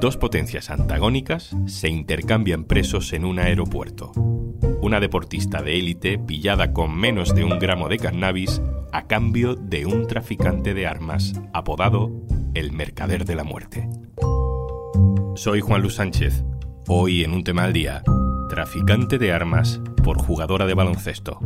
Dos potencias antagónicas se intercambian presos en un aeropuerto. Una deportista de élite pillada con menos de un gramo de cannabis a cambio de un traficante de armas apodado el Mercader de la Muerte. Soy Juan Luis Sánchez. Hoy en un tema al día, traficante de armas por jugadora de baloncesto.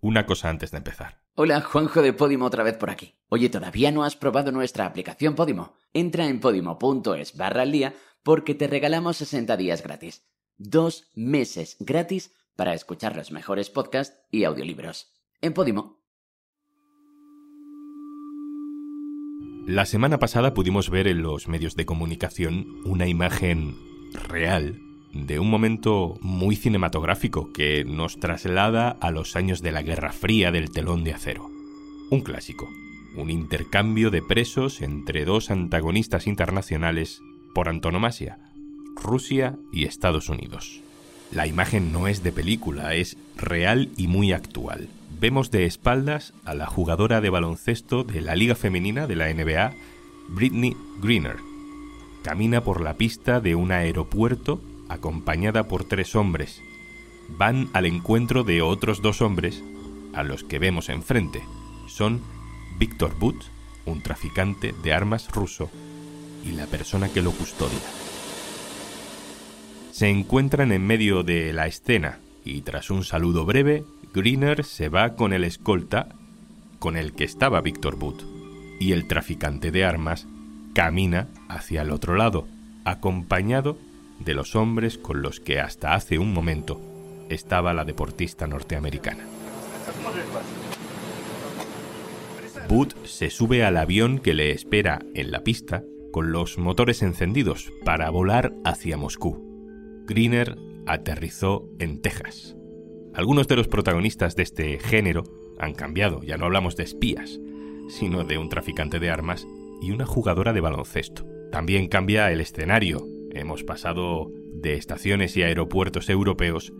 Una cosa antes de empezar. Hola, Juanjo de Podimo otra vez por aquí. Oye, ¿todavía no has probado nuestra aplicación Podimo? Entra en podimo.es barra al día porque te regalamos 60 días gratis. Dos meses gratis para escuchar los mejores podcasts y audiolibros. En Podimo. La semana pasada pudimos ver en los medios de comunicación una imagen real de un momento muy cinematográfico que nos traslada a los años de la Guerra Fría del telón de acero. Un clásico, un intercambio de presos entre dos antagonistas internacionales por antonomasia, Rusia y Estados Unidos. La imagen no es de película, es real y muy actual. Vemos de espaldas a la jugadora de baloncesto de la Liga Femenina de la NBA, Britney Greener. Camina por la pista de un aeropuerto acompañada por tres hombres. Van al encuentro de otros dos hombres, a los que vemos enfrente. Son Víctor But, un traficante de armas ruso, y la persona que lo custodia. Se encuentran en medio de la escena y tras un saludo breve, Greener se va con el escolta con el que estaba Víctor But, y el traficante de armas camina hacia el otro lado, acompañado de los hombres con los que hasta hace un momento estaba la deportista norteamericana. Booth se sube al avión que le espera en la pista con los motores encendidos para volar hacia Moscú. Greener aterrizó en Texas. Algunos de los protagonistas de este género han cambiado, ya no hablamos de espías, sino de un traficante de armas y una jugadora de baloncesto. También cambia el escenario, hemos pasado de estaciones y aeropuertos europeos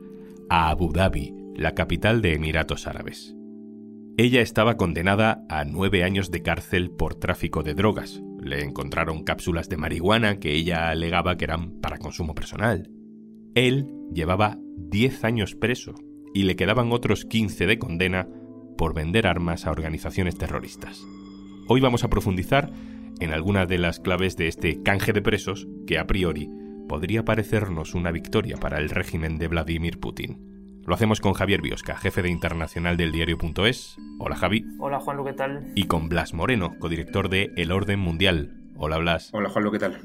a Abu Dhabi, la capital de Emiratos Árabes. Ella estaba condenada a nueve años de cárcel por tráfico de drogas. Le encontraron cápsulas de marihuana que ella alegaba que eran para consumo personal. Él llevaba diez años preso y le quedaban otros quince de condena por vender armas a organizaciones terroristas. Hoy vamos a profundizar en algunas de las claves de este canje de presos que a priori podría parecernos una victoria para el régimen de Vladimir Putin. Lo hacemos con Javier Biosca, jefe de internacional del diario.es. Hola Javi. Hola Juan, ¿qué tal? Y con Blas Moreno, codirector de El Orden Mundial. Hola Blas. Hola Juan, ¿qué tal?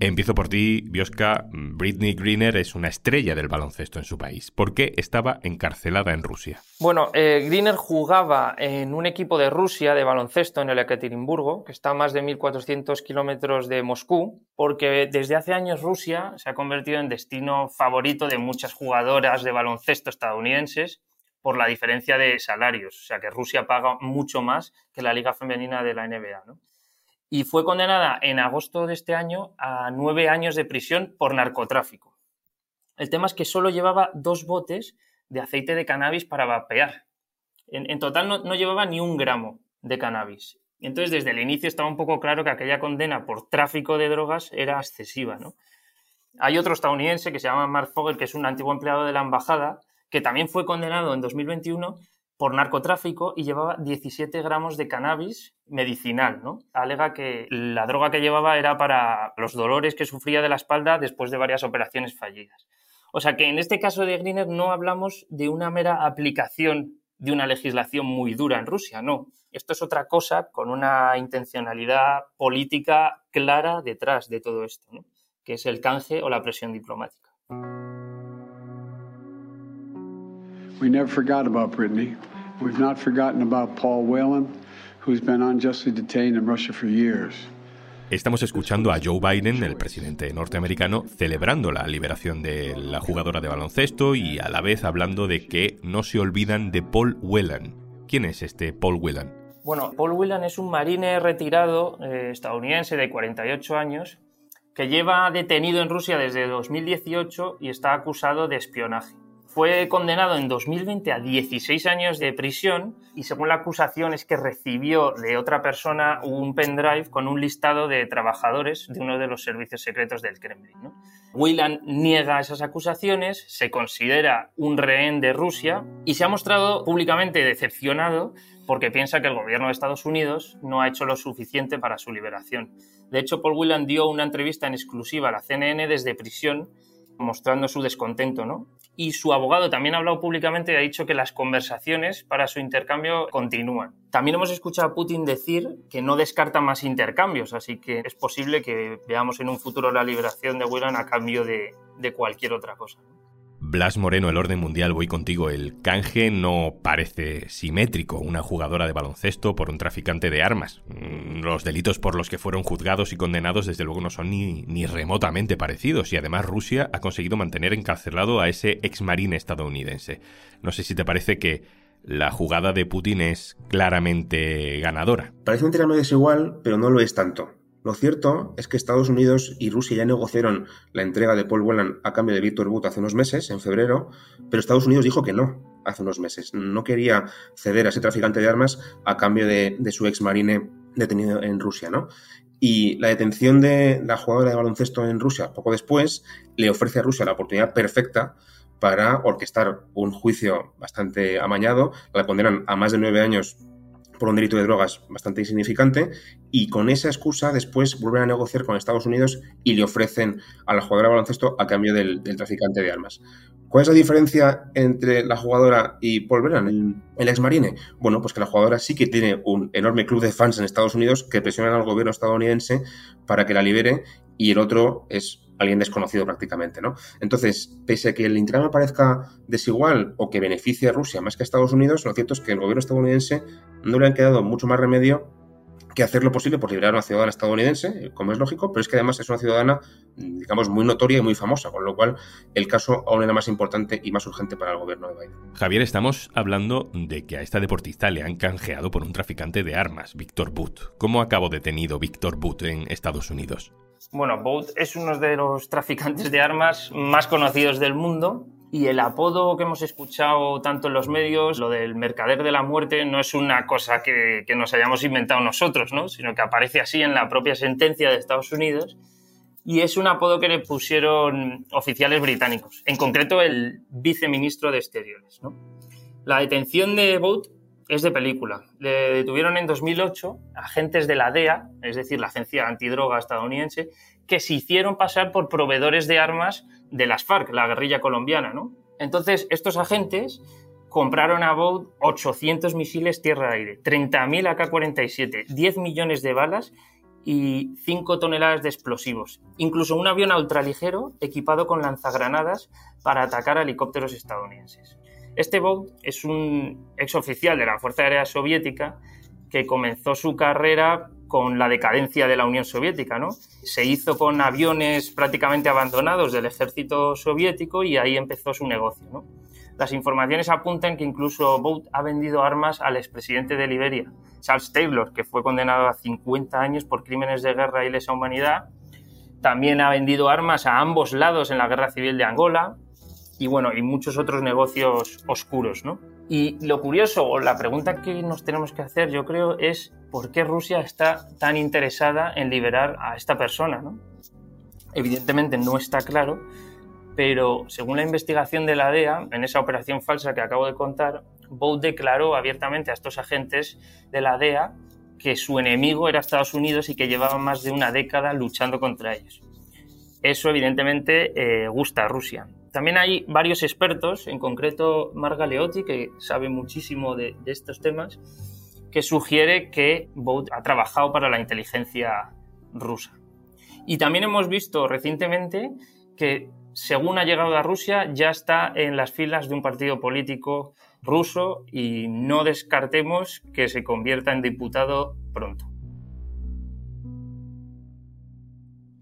Empiezo por ti, Bioska. Britney Greener es una estrella del baloncesto en su país. ¿Por qué estaba encarcelada en Rusia? Bueno, eh, Greener jugaba en un equipo de Rusia de baloncesto en el Ekaterimburgo, que está a más de 1.400 kilómetros de Moscú, porque desde hace años Rusia se ha convertido en destino favorito de muchas jugadoras de baloncesto estadounidenses por la diferencia de salarios. O sea que Rusia paga mucho más que la liga femenina de la NBA. ¿no? Y fue condenada en agosto de este año a nueve años de prisión por narcotráfico. El tema es que solo llevaba dos botes de aceite de cannabis para vapear. En, total no, llevaba ni un gramo de cannabis. Entonces, desde el inicio estaba un poco claro que aquella condena por tráfico de drogas era excesiva. ¿no? Hay otro estadounidense que se llama Mark Fogel, que es un antiguo empleado de la embajada, que también fue condenado en 2021 por narcotráfico y llevaba 17 gramos de cannabis medicinal, ¿no? Alega que la droga que llevaba era para los dolores que sufría de la espalda después de varias operaciones fallidas. O sea que en este caso de Greener no hablamos de una mera aplicación de una legislación muy dura en Rusia, no. Esto es otra cosa con una intencionalidad política clara detrás de todo esto, que es el canje o la presión diplomática. We never forgot about Brittany. We've not forgotten about Paul Whelan, who's been unjustly detained in Russia for years. Estamos escuchando a Joe Biden, el presidente norteamericano, celebrando la liberación de la jugadora de baloncesto y a la vez hablando de que no se olvidan de Paul Whelan. ¿Quién es este Paul Whelan? Bueno, Paul Whelan es un marine retirado eh, estadounidense de 48 años que lleva detenido en Rusia desde 2018 y está acusado de espionaje. Fue condenado en 2020 a 16 años de prisión y según la acusación es que recibió de otra persona un pendrive con un listado de trabajadores de uno de los servicios secretos del Kremlin. ¿no? Niega esas acusaciones, se considera un rehén de Rusia y se ha mostrado públicamente decepcionado porque piensa que el gobierno de Estados Unidos no ha hecho lo suficiente para su liberación. De hecho, Paul Whelan dio una entrevista en exclusiva a la CNN desde prisión mostrando su descontento, ¿no? Y su abogado también ha hablado públicamente y ha dicho que las conversaciones para su intercambio continúan. También hemos escuchado a Putin decir que no descarta más intercambios, así que es posible que veamos en un futuro la liberación de Whelan a cambio de, de cualquier otra cosa. Blas Moreno, el orden mundial, voy contigo. El canje no parece simétrico. Una jugadora de baloncesto por un traficante de armas. Mm, los delitos por los que fueron juzgados y condenados desde luego no son ni, remotamente parecidos. Y además Rusia ha conseguido mantener encarcelado a ese ex marine estadounidense. No sé si te parece que la jugada de Putin es claramente ganadora. Parece un terreno desigual, pero no lo es tanto. Lo cierto es que Estados Unidos y Rusia ya negociaron la entrega de Paul Whelan a cambio de Víctor Butt hace unos meses, en febrero, pero Estados Unidos dijo que no hace unos meses. No quería ceder a ese traficante de armas a cambio de, su ex marine detenido en Rusia, ¿no? Y la detención de la jugadora de baloncesto en Rusia poco después le ofrece a Rusia la oportunidad perfecta para orquestar un juicio bastante amañado. La condenan a más de nueve años por un delito de drogas bastante insignificante y con esa excusa después vuelven a negociar con Estados Unidos y le ofrecen a la jugadora baloncesto a cambio del, traficante de armas. ¿Cuál es la diferencia entre la jugadora y Paul Brennan, el, el ex marine? Bueno, pues que la jugadora sí que tiene un enorme club de fans en Estados Unidos que presionan al gobierno estadounidense para que la libere y el otro es alguien desconocido prácticamente, ¿no? Entonces, pese a que el intercambio parezca desigual o que beneficie a Rusia más que a Estados Unidos, lo cierto es que el gobierno estadounidense no le han quedado mucho más remedio que hacer lo posible por liberar a una ciudadana estadounidense, como es lógico, pero es que además es una ciudadana, digamos, muy notoria y muy famosa, con lo cual el caso aún era más importante y más urgente para el gobierno de Biden. Javier, estamos hablando de que a esta deportista le han canjeado por un traficante de armas, Víctor Butt. ¿Cómo acabó detenido Víctor Butt en Estados Unidos? Bueno, Boat es uno de los traficantes de armas más conocidos del mundo y el apodo que hemos escuchado tanto en los medios, lo del mercader de la muerte, no es una cosa que, nos hayamos inventado nosotros, ¿no? sino que aparece así en la propia sentencia de Estados Unidos y es un apodo que le pusieron oficiales británicos, en concreto el viceministro de Exteriores. La detención de Boat es de película. Le detuvieron en 2008 agentes de la DEA, es decir, la agencia antidroga estadounidense, que se hicieron pasar por proveedores de armas de las FARC, la guerrilla colombiana. Entonces, estos agentes compraron a Boud 800 misiles tierra-aire, 30.000 AK-47, 10 millones de balas y 5 toneladas de explosivos. Incluso un avión ultraligero equipado con lanzagranadas para atacar helicópteros estadounidenses. Este Bout es un exoficial de la Fuerza Aérea Soviética que comenzó su carrera con la decadencia de la Unión Soviética, ¿no? Se hizo con aviones prácticamente abandonados del ejército soviético y ahí empezó su negocio. Las informaciones apuntan que incluso Bout ha vendido armas al expresidente de Liberia, Charles Taylor, que fue condenado a 50 años por crímenes de guerra y lesa humanidad. También ha vendido armas a ambos lados en la guerra civil de Angola, y bueno, y muchos otros negocios oscuros, ¿no? Y lo curioso, o la pregunta que nos tenemos que hacer, yo creo, es por qué Rusia está tan interesada en liberar a esta persona, ¿no? Evidentemente no está claro, pero según la investigación de la DEA, en esa operación falsa que acabo de contar, Bout declaró abiertamente a estos agentes de la DEA que su enemigo era Estados Unidos y que llevaba más de una década luchando contra ellos. Eso evidentemente eh, gusta a Rusia. También hay varios expertos, en concreto Marga Leotti, que sabe muchísimo de, estos temas, que sugiere que Bout ha trabajado para la inteligencia rusa. Y también hemos visto recientemente que, según ha llegado a Rusia, ya está en las filas de un partido político ruso y no descartemos que se convierta en diputado pronto.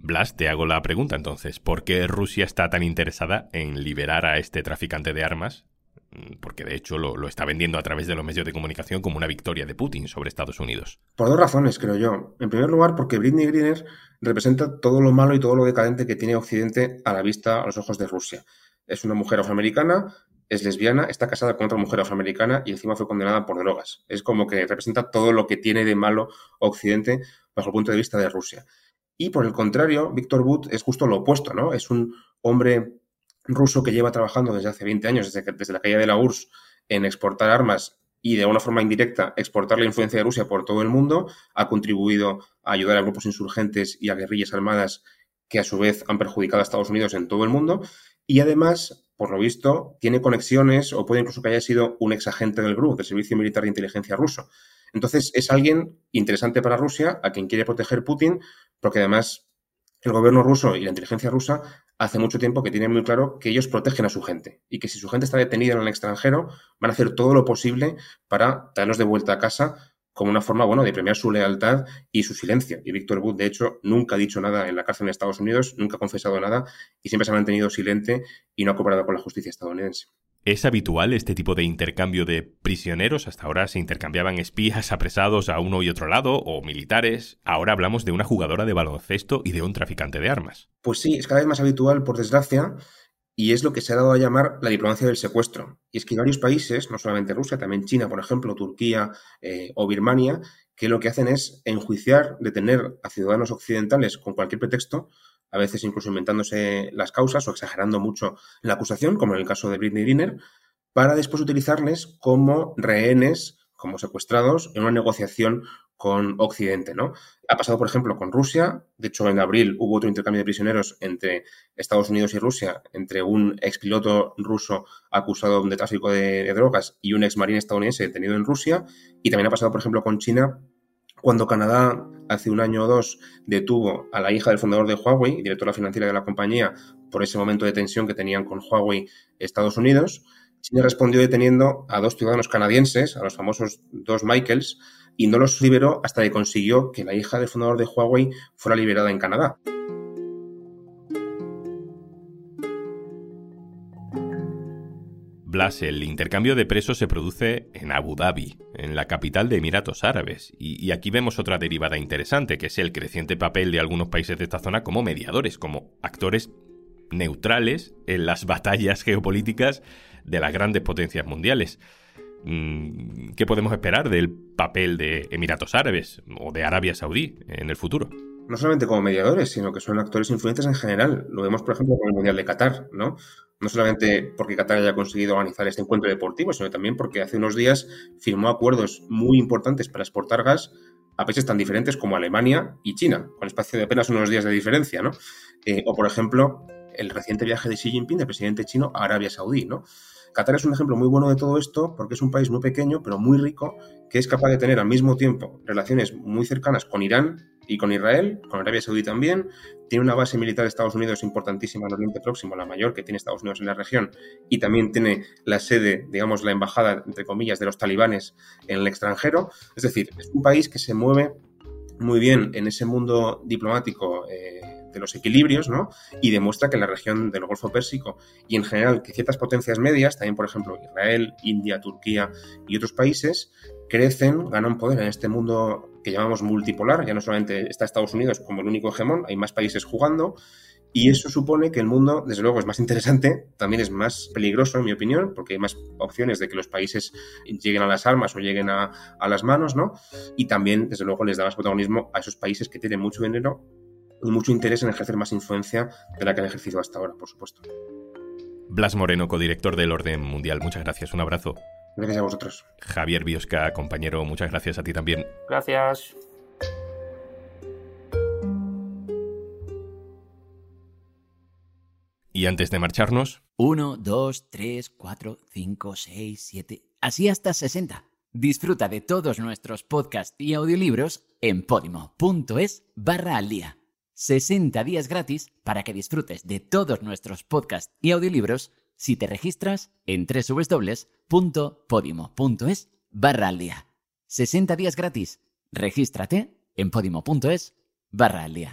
Blas, te hago la pregunta entonces. ¿Por qué Rusia está tan interesada en liberar a este traficante de armas? Mm, porque de hecho lo, está vendiendo a través de los medios de comunicación como una victoria de Putin sobre Estados Unidos. Por dos razones, creo yo. En primer lugar, porque Britney Greener representa todo lo malo y todo lo decadente que tiene Occidente a la vista, a los ojos de Rusia. Es una mujer afroamericana es lesbiana, está casada con otra mujer afroamericana y encima fue condenada por drogas. Es como que representa todo lo que tiene de malo Occidente bajo el punto de vista de Rusia. Y por el contrario, Víctor Butt es justo lo opuesto, ¿no? Es un hombre ruso que lleva trabajando desde hace 20 años, desde, desde la caída de la URSS, en exportar armas y de una forma indirecta exportar la influencia de Rusia por todo el mundo, ha contribuido a ayudar a grupos insurgentes y a guerrillas armadas que a su vez han perjudicado a Estados Unidos en todo el mundo y además, por lo visto, tiene conexiones o puede incluso que haya sido un ex agente del GRU, del Servicio Militar de Inteligencia ruso. Entonces, es alguien interesante para Rusia, a quien quiere proteger Putin, porque además el gobierno ruso y la inteligencia rusa hace mucho tiempo que tienen muy claro que ellos protegen a su gente y que si su gente está detenida en el extranjero, van a hacer todo lo posible para traerlos de vuelta a casa como una forma, bueno, de premiar su lealtad y su silencio. Y Víctor Wood, de hecho, nunca ha dicho nada en la cárcel en Estados Unidos, nunca ha confesado nada y siempre se ha mantenido silente y no ha cooperado con la justicia estadounidense. ¿Es habitual este tipo de intercambio de prisioneros? Hasta ahora se intercambiaban espías apresados a uno y otro lado o militares. Ahora hablamos de una jugadora de baloncesto y de un traficante de armas. Pues sí, es cada vez más habitual, por desgracia, y es lo que se ha dado a llamar la diplomacia del secuestro. Y es que hay varios países, no solamente Rusia, también China, por ejemplo, Turquía eh, o Birmania, que lo que hacen es enjuiciar, detener a ciudadanos occidentales con cualquier pretexto, a veces incluso inventándose las causas o exagerando mucho la acusación, como en el caso de Britney Greener, para después utilizarles como rehenes, como secuestrados, en una negociación con Occidente, ¿no? Ha pasado, por ejemplo, con Rusia. De hecho, en abril hubo otro intercambio de prisioneros entre Estados Unidos y Rusia, entre un expiloto ruso acusado de tráfico de, drogas y un ex marín estadounidense detenido en Rusia. Y también ha pasado, por ejemplo, con China, cuando Canadá hace un año o dos detuvo a la hija del fundador de Huawei, directora financiera de la compañía, por ese momento de tensión que tenían con Huawei Estados Unidos. China respondió deteniendo a dos ciudadanos canadienses, a los famosos dos Michaels, y no los liberó hasta que consiguió que la hija del fundador de Huawei fuera liberada en Canadá. El intercambio de presos se produce en Abu Dhabi, en la capital de Emiratos Árabes, y, y, aquí vemos otra derivada interesante, que es el creciente papel de algunos países de esta zona como mediadores, como actores neutrales en las batallas geopolíticas de las grandes potencias mundiales. Mm, ¿Qué podemos esperar del papel de Emiratos Árabes o de Arabia Saudí en el futuro? No solamente como mediadores, sino que son actores influyentes en general. Lo vemos, por ejemplo, con el Mundial de Qatar, ¿no? No solamente porque Qatar haya conseguido organizar este encuentro deportivo, sino también porque hace unos días firmó acuerdos muy importantes para exportar gas a países tan diferentes como Alemania y China, con espacio de apenas unos días de diferencia, ¿no? Eh, o, por ejemplo, el reciente viaje de Xi Jinping, del presidente chino, a Arabia Saudí, ¿no? Qatar es un ejemplo muy bueno de todo esto porque es un país muy pequeño, pero muy rico, que es capaz de tener al mismo tiempo relaciones muy cercanas con Irán y con Israel, con Arabia Saudí también. Tiene una base militar de Estados Unidos importantísima en Oriente Próximo, la mayor que tiene Estados Unidos en la región, y también tiene la sede, digamos, la embajada, entre comillas, de los talibanes en el extranjero. Es decir, es un país que se mueve muy bien en ese mundo diplomático. Eh, de los equilibrios, ¿no? Y demuestra que en la región del Golfo Pérsico y en general que ciertas potencias medias, también por ejemplo Israel, India, Turquía y otros países, crecen, ganan poder en este mundo que llamamos multipolar. Ya no solamente está Estados Unidos como el único hegemón, hay más países jugando. Y eso supone que el mundo, desde luego, es más interesante, también es más peligroso, en mi opinión, porque hay más opciones de que los países lleguen a las armas o lleguen a, a las manos, ¿no? Y también, desde luego, les da más protagonismo a esos países que tienen mucho dinero y mucho interés en ejercer más influencia de la que han ejercido hasta ahora, por supuesto. Blas Moreno, codirector del Orden Mundial, muchas gracias, un abrazo. Gracias a vosotros. Javier Biosca, compañero, muchas gracias a ti también. Gracias. Y antes de marcharnos... 1, 2, 3, 4, 5, 6, 7... Así hasta 60. Disfruta de todos nuestros podcasts y audiolibros en podimo.es barra al día. 60 días gratis para que disfrutes de todos nuestros podcasts y audiolibros si te registras en www.podimo.es barra al día. 60 días gratis. Regístrate en podimo.es barra al día.